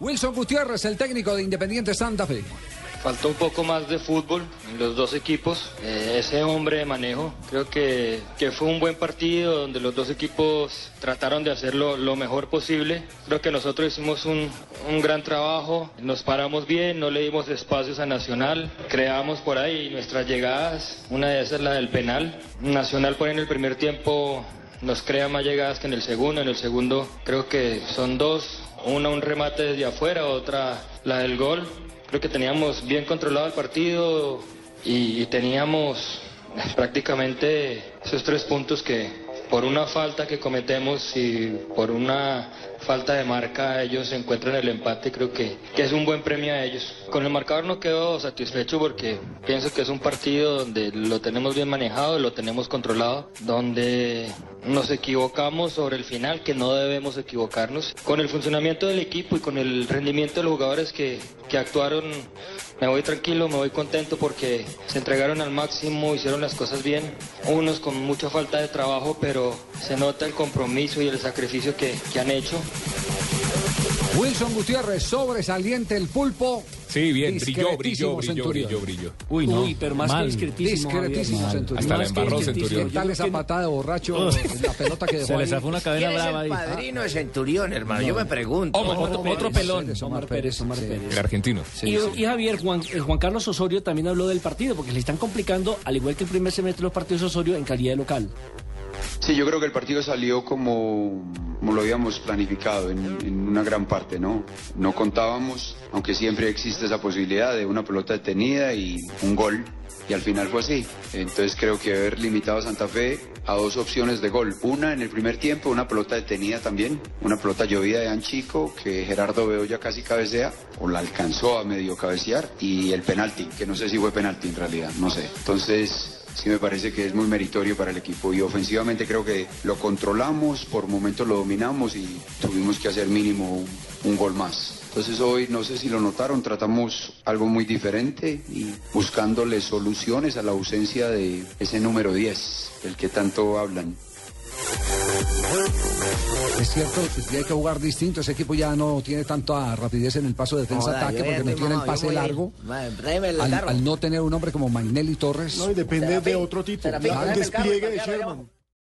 Wilson Gutiérrez, el técnico de Independiente Santa Fe. Faltó un poco más de fútbol en los dos equipos, eh, ese hombre de manejo. Creo que, que, fue un buen partido donde los dos equipos trataron de hacerlo lo mejor posible. Creo que nosotros hicimos un, un gran trabajo, nos paramos bien, no le dimos espacios a Nacional, creamos por ahí nuestras llegadas, una de esas es la del penal. Nacional por en el primer tiempo nos crea más llegadas que en el segundo, en el segundo creo que son dos, una un remate desde afuera, otra la del gol. Creo que teníamos bien controlado el partido y, y teníamos prácticamente esos tres puntos que por una falta que cometemos y por una falta de marca ellos encuentran el empate creo que, que, es un buen premio a ellos. Con el marcador no quedo satisfecho porque pienso que es un partido donde lo tenemos bien manejado, lo tenemos controlado, donde nos equivocamos sobre el final, que no debemos equivocarnos. Con el funcionamiento del equipo y con el rendimiento de los jugadores que, que actuaron, me voy tranquilo, me voy contento porque se entregaron al máximo, hicieron las cosas bien, unos con mucha falta de trabajo, pero se nota el compromiso y el sacrificio que, que han hecho. Wilson Gutiérrez, sobresaliente el pulpo. Sí, bien, brilló, brilló, brilló, Centurión. brilló, brilló. Uy, no. Uy, pero más Mal. que discretísimo. Discretísimo Javier. Centurión. Hasta la embarró. Centurión. ¿Qué tal esa que- patada de borracho? la pelota que dejó Se le zafó una cadena ¿Quién es brava el ahí. padrino de Centurión, hermano? Yo me pregunto. Omar, Otro, Omar otro Pérez, pelón. Pérez, Omar Pérez, Omar. Pérez. El argentino. Sí, y, sí. y Javier, Juan, eh, Juan Carlos Osorio también habló del partido, porque le están complicando, al igual que el primer semestre de los partidos Osorio, en calidad de local. Sí, yo creo que el partido salió como, como lo habíamos planificado en, una gran parte, ¿no? No contábamos, aunque siempre existe esa posibilidad de una pelota detenida y un gol, y al final fue así. Entonces creo que haber limitado a Santa Fe a dos opciones de gol. Una en el primer tiempo, una pelota detenida también, una pelota llovida de Anchico que Gerardo Bedoya casi cabecea, o la alcanzó a medio cabecear, y el penalti, que no sé si fue penalti en realidad, no sé. Entonces sí me parece que es muy meritorio para el equipo y ofensivamente creo que lo controlamos, por momentos lo dominamos y tuvimos que hacer mínimo un, un gol más. Entonces hoy no sé si lo notaron, tratamos algo muy diferente y buscándole soluciones a la ausencia de ese número 10, del que tanto hablan. Es cierto que hay que jugar distinto. Ese equipo ya no tiene tanta rapidez en el paso de defensa-ataque porque no tiene el pase largo. Al, no tener un hombre como Magnelli Torres. No, y depende de otro tipo. El tráeme el carro, despliegue de Sherman.